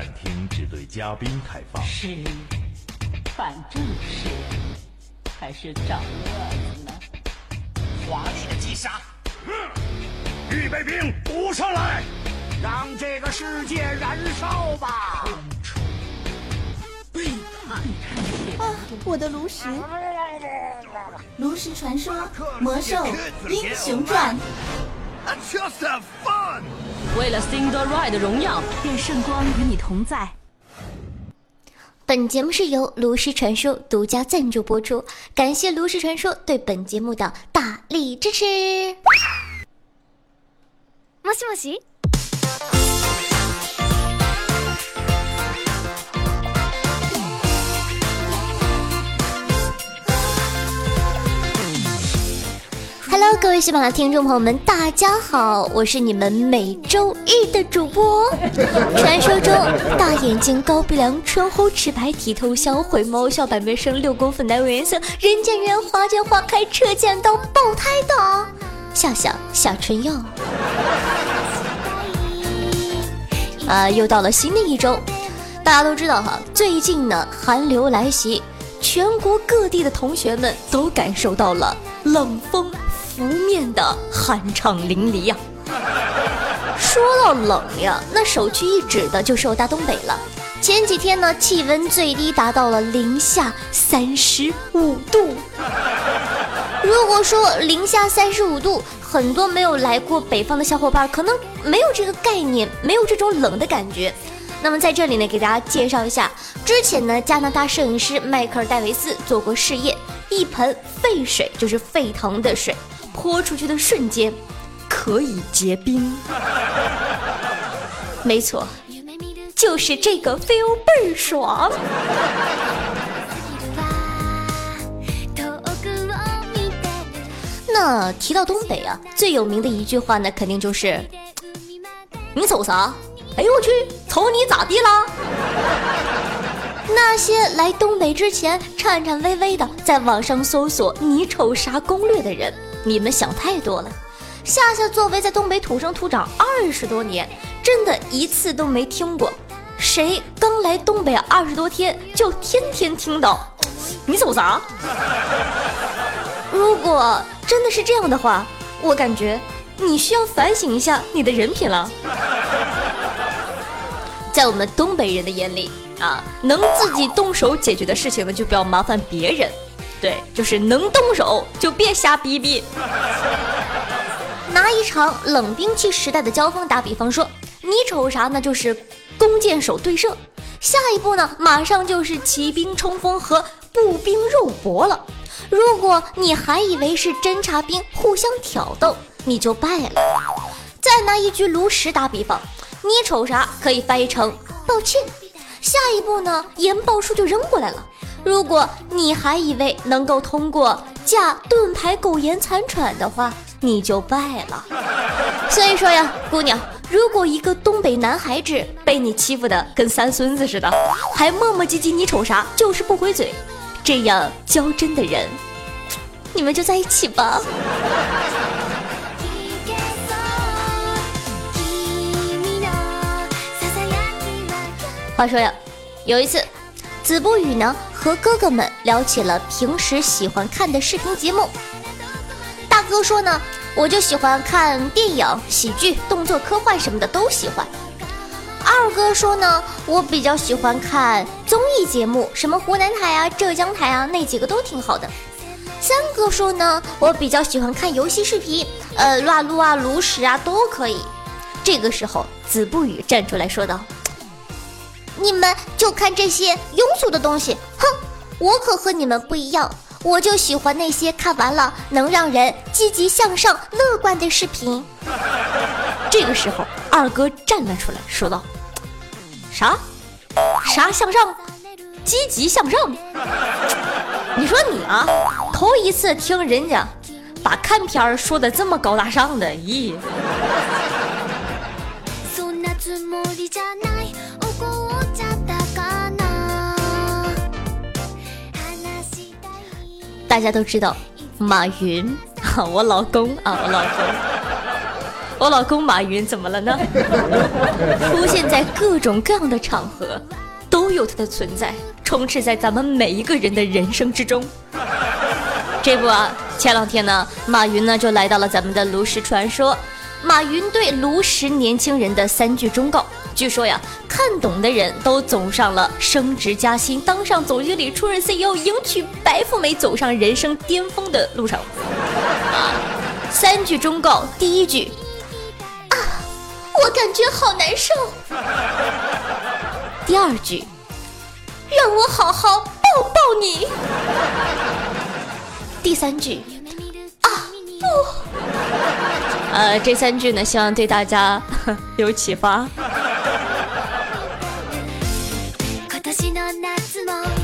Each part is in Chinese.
展厅只对嘉宾开放。是反正是还是找乐子呢？华丽的击杀！预备兵，补上来，让这个世界燃烧吧！背叛！啊，我的炉石！炉石传说，魔兽英雄传。为了 Cinderella 的荣耀，愿圣光与你同在。本节目是由炉石传说独家赞助播出，感谢炉石传说对本节目的大力支持。もしもし。 Hello，各位喜马拉雅听众朋友们，大家好，我是你们每周一的主播。传说中大眼睛、高鼻梁、唇红齿白、体透销毁、毛小板面生六公分、奶味颜色、人见人花见花开、车见到爆胎的笑笑小春药。啊，又到了新的一周，大家都知道哈，最近呢寒流来袭，全国各地的同学们都感受到了冷风。拂面的酣畅淋漓呀！说到冷呀，那首屈一指的就是我大东北了。前几天呢，气温最低达到了零下三十五度。如果说零下三十五度，很多没有来过北方的小伙伴可能没有这个概念，没有这种冷的感觉。那么在这里呢，给大家介绍一下，之前呢，加拿大摄影师迈克尔戴维斯做过试验，一盆沸水，就是沸腾的水。泼出去的瞬间，可以结冰。没错，就是这个 feel 倍儿爽。那提到东北啊，最有名的一句话呢，肯定就是“你瞅啥？哎呦我去，瞅你咋地啦？”那些来东北之前颤颤巍巍的在网上搜索“你瞅啥”攻略的人。你们想太多了，夏夏作为在东北土生土长二十多年，真的一次都没听过谁刚来东北二十多天就天天听到，你走啥？如果真的是这样的话，我感觉你需要反省一下你的人品了。在我们东北人的眼里啊，能自己动手解决的事情呢，就不要麻烦别人。对，就是能动手就别瞎逼逼。拿一场冷兵器时代的交锋打比方说，你瞅啥呢？就是弓箭手对射。下一步呢，马上就是骑兵冲锋和步兵肉搏了。如果你还以为是侦察兵互相挑逗，你就败了。再拿一局炉石打比方，你瞅啥？可以翻译成抱歉。下一步呢，研爆术就扔过来了。如果你还以为能够通过架盾牌苟延残喘的话，你就败了。所以说呀，姑娘，如果一个东北男孩子被你欺负的跟三孙子似的，还磨磨唧唧，你瞅啥？就是不回嘴，这样较真的人，你们就在一起吧。话说呀，有一次。子不语呢和哥哥们聊起了平时喜欢看的视频节目。大哥说呢，我就喜欢看电影、喜剧、动作、科幻什么的都喜欢。二哥说呢，我比较喜欢看综艺节目，什么湖南台啊、浙江台啊，那几个都挺好的。三哥说呢，我比较喜欢看游戏视频，呃，撸啊撸啊、炉石啊都可以。这个时候，子不语站出来说道。你们就看这些庸俗的东西，哼！我可和你们不一样，我就喜欢那些看完了能让人积极向上、乐观的视频。这个时候，二哥站了出来，说道：“啥？啥向上？积极向上？你说你啊，头一次听人家把看片说的这么高大上的，咦？” 大家都知道，马云，我老公啊，我老公，我老公马云怎么了呢？出现在各种各样的场合，都有他的存在，充斥在咱们每一个人的人生之中。这不啊，前两天呢，马云呢就来到了咱们的炉石传说。马云对炉石年轻人的三句忠告，据说呀，看懂的人都走上了升职加薪、当上总经理、出任 CEO、迎娶白富美、走上人生巅峰的路上。三句忠告，第一句，啊，我感觉好难受。第二句，让我好好抱抱你。第三句，啊不。呃，这三句呢，希望对大家有启发。年の夏も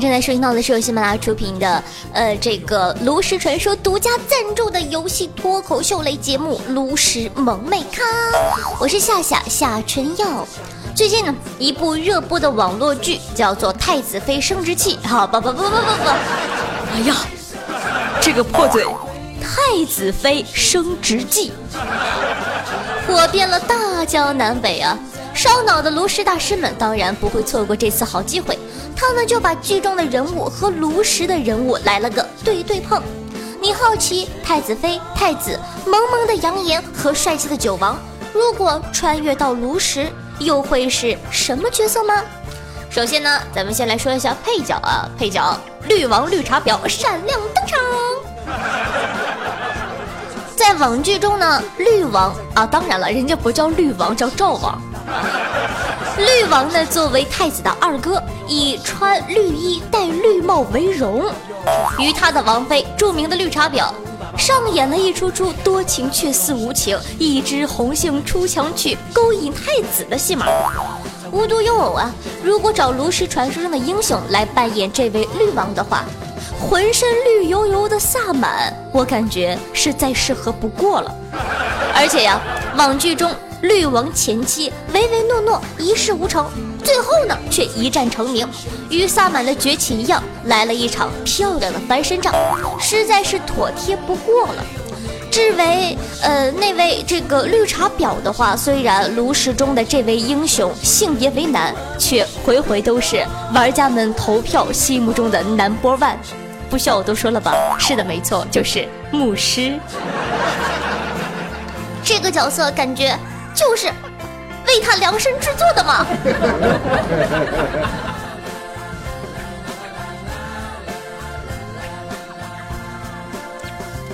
您正在收听到的是由喜马拉雅出品的，呃，这个《炉石传说》独家赞助的游戏脱口秀类节目《炉石萌妹咖》，我是夏夏夏春耀。最近呢，一部热播的网络剧叫做《太子妃升职记》。好，不不不不不不，哎呀，这个破嘴，《太子妃升职记》火遍了大江南北啊！烧脑的炉石大师们当然不会错过这次好机会。他们就把剧中的人物和炉石的人物来了个对对碰。你好奇太子妃、太子萌萌的杨言和帅气的九王，如果穿越到炉石，又会是什么角色吗？首先呢，咱们先来说一下配角啊，配角绿王绿茶婊闪亮登场。在网剧中呢，绿王啊，当然了，人家不叫绿王，叫赵王。绿王呢，作为太子的二哥，以穿绿衣、戴绿帽为荣，与他的王妃著名的绿茶婊，上演了一出出多情却似无情，一枝红杏出墙去勾引太子的戏码。无独有偶啊，如果找炉石传说中的英雄来扮演这位绿王的话，浑身绿油油的萨满，我感觉是再适合不过了。而且呀，网剧中。绿王前期唯唯诺诺，一事无成，最后呢却一战成名，与萨满的崛起一样，来了一场漂亮的翻身仗，实在是妥帖不过了。至为呃那位这个绿茶婊的话，虽然炉石中的这位英雄性别为男，却回回都是玩家们投票心目中的 number one。不需要我多说了吧？是的，没错，就是牧师。这个角色感觉。就是为他量身制作的嘛。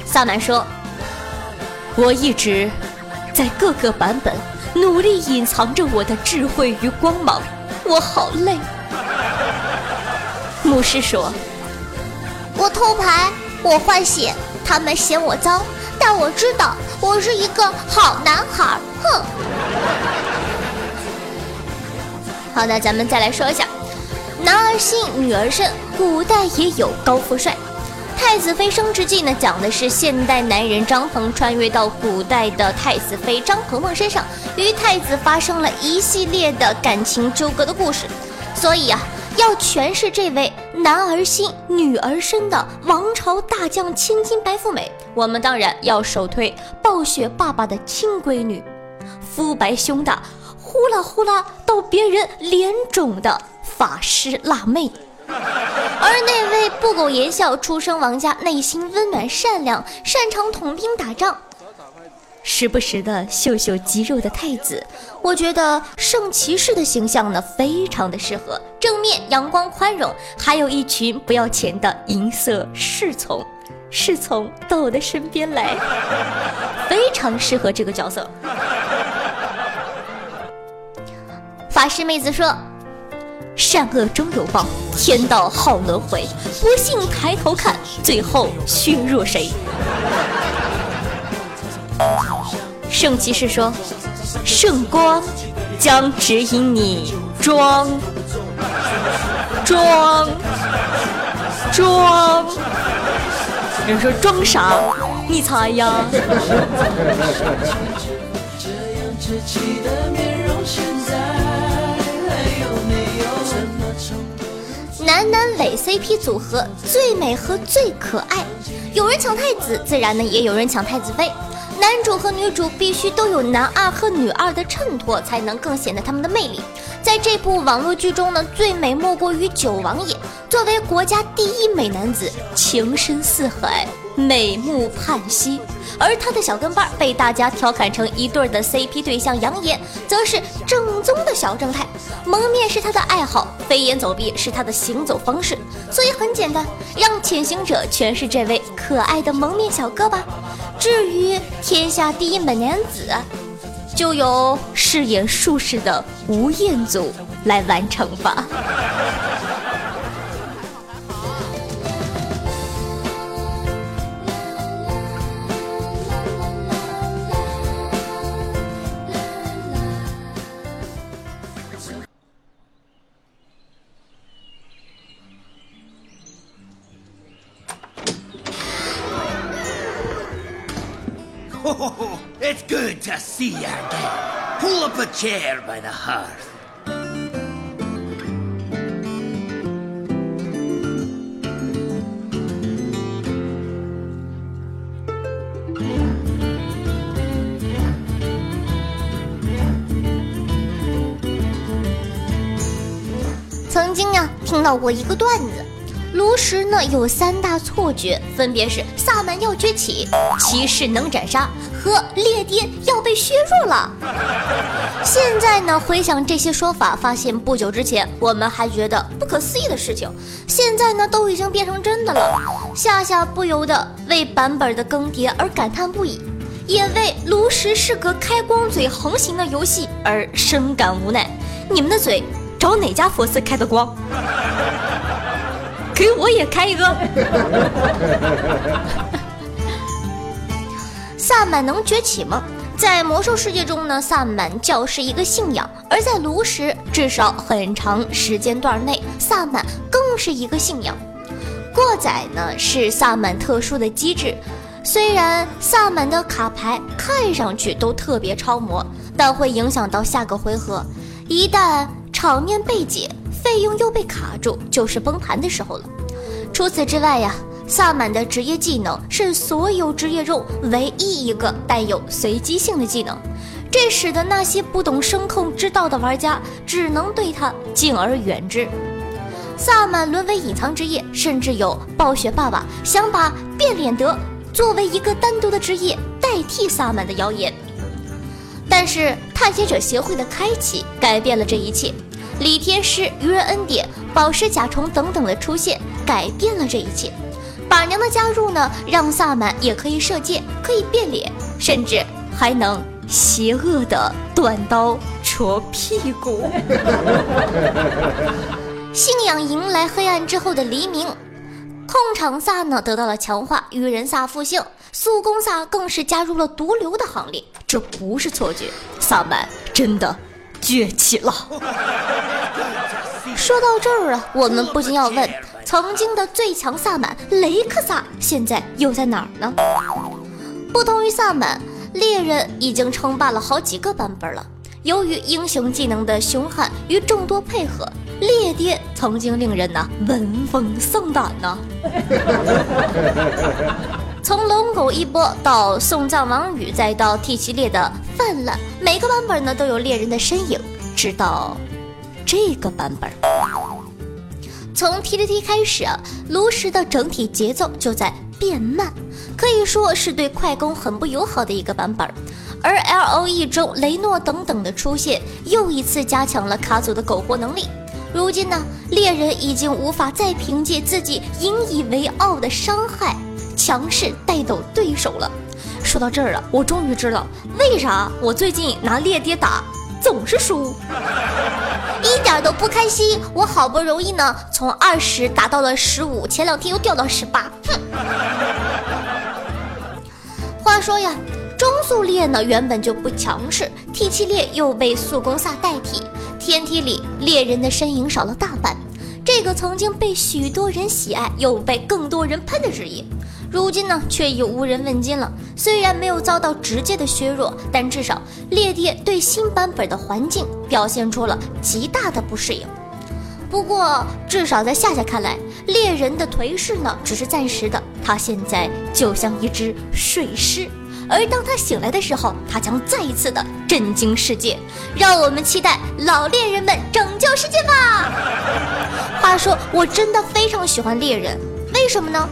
萨满说：“我一直在各个版本努力隐藏着我的智慧与光芒，我好累。”牧师说：“我偷牌，我换血，他们嫌我脏。”但我知道，我是一个好男孩。哼。好的，咱们再来说一下，男儿心，女儿身，古代也有高富帅。《太子妃升职记》呢，讲的是现代男人张鹏穿越到古代的太子妃张鹏鹏身上，与太子发生了一系列的感情纠葛的故事。所以啊。要诠释这位男儿心女儿身的王朝大将千金白富美，我们当然要首推暴雪爸爸的亲闺女，肤白胸大，呼啦呼啦到别人脸肿的法师辣妹。而那位不苟言笑、出生王家、内心温暖善良、擅长统兵打仗。时不时的秀秀肌肉的太子，我觉得圣骑士的形象呢，非常的适合正面阳光宽容，还有一群不要钱的银色侍从，侍从到我的身边来，非常适合这个角色。法师妹子说：“善恶终有报，天道好轮回，不信抬头看，最后削弱谁？”圣骑士说：“圣光将指引你装装装。人说装啥？你猜呀？男男伪 CP 组合最美和最可爱，有人抢太子，自然呢也有人抢太子妃。男主和女主必须都有男二和女二的衬托，才能更显得他们的魅力。在这部网络剧中呢，最美莫过于九王爷。作为国家第一美男子，情深似海，美目盼兮。而他的小跟班被大家调侃成一对的 CP 对象，杨野则是正宗的小正太。蒙面是他的爱好，飞檐走壁是他的行走方式。所以很简单，让潜行者诠释这位可爱的蒙面小哥吧。至于天下第一美男子。就由饰演术士的吴彦祖来完成吧。To see you again. Pull up a chair by the hearth. 曾经呀，听到过一个段子。炉石呢有三大错觉，分别是萨满要崛起、骑士能斩杀和列爹要被削弱了。现在呢回想这些说法，发现不久之前我们还觉得不可思议的事情，现在呢都已经变成真的了。夏夏不由得为版本的更迭而感叹不已，也为炉石是个开光嘴横行的游戏而深感无奈。你们的嘴找哪家佛寺开的光？给我也开一个。萨满能崛起吗？在魔兽世界中呢，萨满教是一个信仰；而在炉石，至少很长时间段内，萨满更是一个信仰。过载呢是萨满特殊的机制，虽然萨满的卡牌看上去都特别超模，但会影响到下个回合。一旦场面被解。费用又被卡住，就是崩盘的时候了。除此之外呀，萨满的职业技能是所有职业中唯一一个带有随机性的技能，这使得那些不懂声控之道的玩家只能对他敬而远之。萨满沦为隐藏职业，甚至有暴雪爸爸想把变脸德作为一个单独的职业代替萨满的谣言。但是探险者协会的开启改变了这一切。李天师、愚人恩典、宝石甲虫等等的出现，改变了这一切。板娘的加入呢，让萨满也可以射箭，可以变脸，甚至还能邪恶的短刀戳屁股。信仰迎来黑暗之后的黎明，控场萨呢得到了强化，愚人萨复兴，速攻萨更是加入了毒瘤的行列。这不是错觉，萨满真的。崛起了。说到这儿啊，我们不禁要问：曾经的最强萨满雷克萨现在又在哪儿呢？不同于萨满，猎人已经称霸了好几个版本了。由于英雄技能的凶悍与众多配合，猎爹曾经令人呐闻风丧胆呐。从龙狗一波到送葬王宇，再到 T 系列的泛滥，每个版本呢都有猎人的身影。直到这个版本，从 TTT 开始啊，炉石的整体节奏就在变慢，可以说是对快攻很不友好的一个版本。而 LOE 中雷诺等等的出现，又一次加强了卡组的苟活能力。如今呢，猎人已经无法再凭借自己引以为傲的伤害。强势带走对手了。说到这儿了，我终于知道为啥我最近拿猎爹打总是输，一点都不开心。我好不容易呢从二十打到了十五，前两天又掉到十八。哼。话说呀，中速猎呢原本就不强势，T 七猎又被速攻萨代替，天梯里猎人的身影少了大半。这个曾经被许多人喜爱又被更多人喷的职业，如今呢却已无人问津了。虽然没有遭到直接的削弱，但至少猎猎对新版本的环境表现出了极大的不适应。不过，至少在夏夏看来，猎人的颓势呢只是暂时的，他现在就像一只睡狮。而当他醒来的时候，他将再一次的震惊世界。让我们期待老猎人们拯救世界吧！话说，我真的非常喜欢猎人，为什么呢？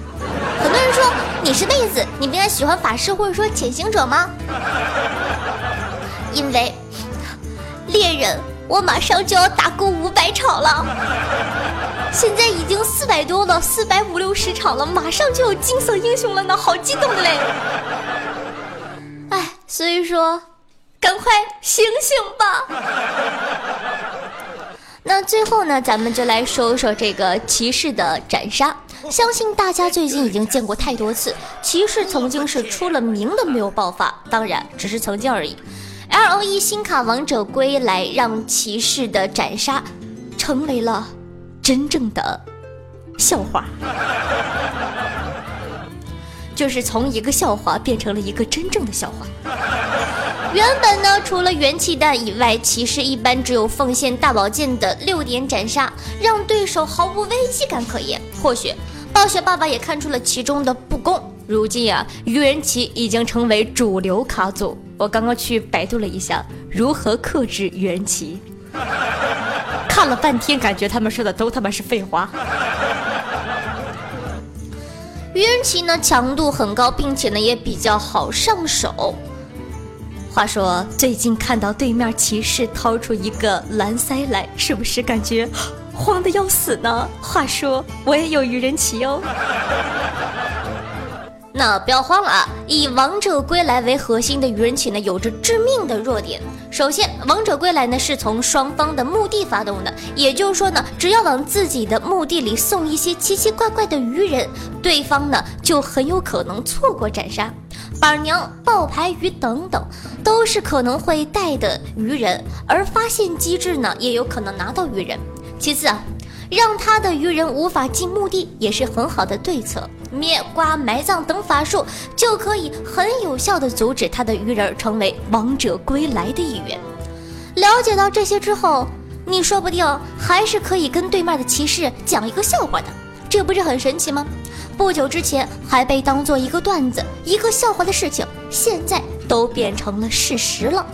很多人说你是妹子，你不应该喜欢法师或者说潜行者吗？因为猎人，我马上就要打够五百场了，现在已经四百多了，四百五六十场了，马上就有金色英雄了呢，好激动的嘞！所以说，赶快醒醒吧！那最后呢，咱们就来说说这个骑士的斩杀。相信大家最近已经见过太多次，骑士曾经是出了名的没有爆发，当然只是曾经而已。L O E 新卡王者归来，让骑士的斩杀成为了真正的笑话。就是从一个笑话变成了一个真正的笑话。原本呢，除了元气弹以外，骑士一般只有奉献大宝剑的六点斩杀，让对手毫无危机感可言。或许暴雪爸爸也看出了其中的不公。如今啊，愚人骑已经成为主流卡组。我刚刚去百度了一下如何克制愚人骑，看了半天，感觉他们说的都他妈是废话。愚人棋呢强度很高，并且呢也比较好上手。话说最近看到对面骑士掏出一个蓝塞来，是不是感觉慌得要死呢？话说我也有愚人棋哦。那不要慌了啊！以王者归来为核心的愚人起呢，有着致命的弱点。首先，王者归来呢是从双方的墓地发动的，也就是说呢，只要往自己的墓地里送一些奇奇怪怪的鱼人，对方呢就很有可能错过斩杀。板娘、爆牌鱼等等，都是可能会带的愚人，而发现机制呢，也有可能拿到愚人。其次啊。让他的鱼人无法进墓地也是很好的对策，灭瓜埋葬等法术就可以很有效的阻止他的鱼人成为王者归来的一员。了解到这些之后，你说不定还是可以跟对面的骑士讲一个笑话的，这不是很神奇吗？不久之前还被当做一个段子、一个笑话的事情，现在都变成了事实了。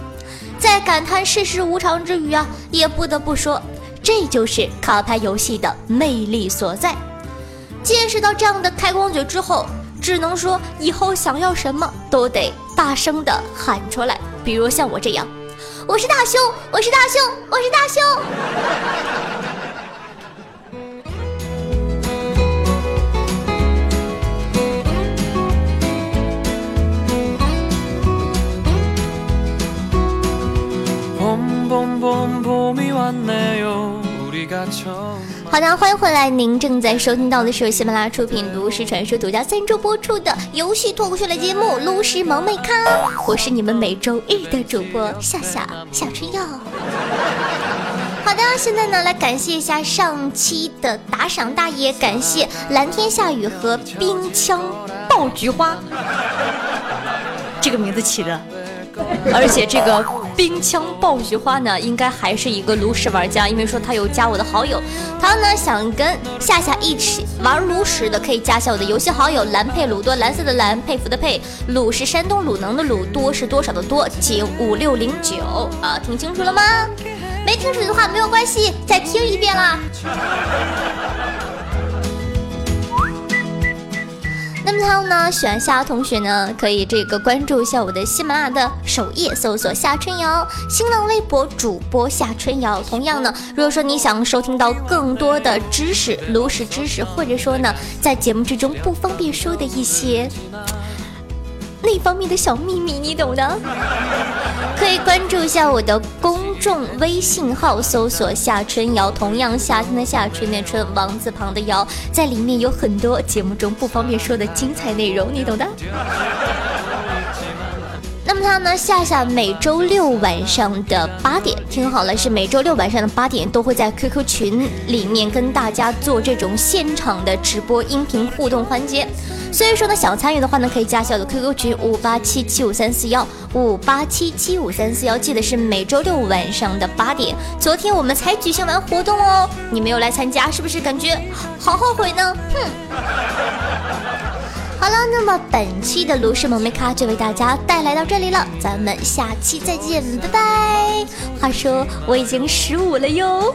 在感叹世事无常之余啊，也不得不说。这就是卡牌游戏的魅力所在。见识到这样的开光嘴之后，只能说以后想要什么都得大声的喊出来。比如像我这样，我是大胸，我是大胸，我是大胸。好的，欢迎回来！您正在收听到的是由喜马拉雅出品、炉石传说独家赞助播出的游戏脱口秀类节目《炉石萌妹咖》，我是你们每周日的主播夏夏夏春耀。好的，现在呢，来感谢一下上期的打赏大爷，感谢蓝天下雨和冰枪爆菊花，这个名字起的。而且这个冰枪爆菊花呢，应该还是一个炉石玩家，因为说他有加我的好友，他呢想跟夏夏一起玩炉石的，可以加下我的游戏好友蓝佩鲁多，蓝色的蓝，佩服的佩，鲁是山东鲁能的鲁，多是多少的多，请五六零九啊，听清楚了吗？没听楚的话没有关系，再听一遍啦。然后呢？喜欢夏同学呢，可以这个关注一下我的喜马拉雅的首页，搜索夏春瑶，新浪微博主播夏春瑶。同样呢，如果说你想收听到更多的知识、炉石知识，或者说呢，在节目之中不方便说的一些。那方面的小秘密，你懂的。可以关注一下我的公众微信号，搜索夏春瑶，同样夏天的夏，春的春，王字旁的瑶，在里面有很多节目中不方便说的精彩内容，你懂的。那么他呢，夏夏每周六晚上的八点，听好了，是每周六晚上的八点，都会在 QQ 群里面跟大家做这种现场的直播音频互动环节。所以说呢，想参与的话呢，可以加小的 QQ 群五八七七五三四幺五八七七五三四幺，记得是每周六晚上的八点。昨天我们才举行完活动哦，你没有来参加，是不是感觉好后悔呢？哼。好了，那么本期的卢氏萌妹咖就为大家带来到这里了，咱们下期再见，拜拜。话说我已经十五了哟。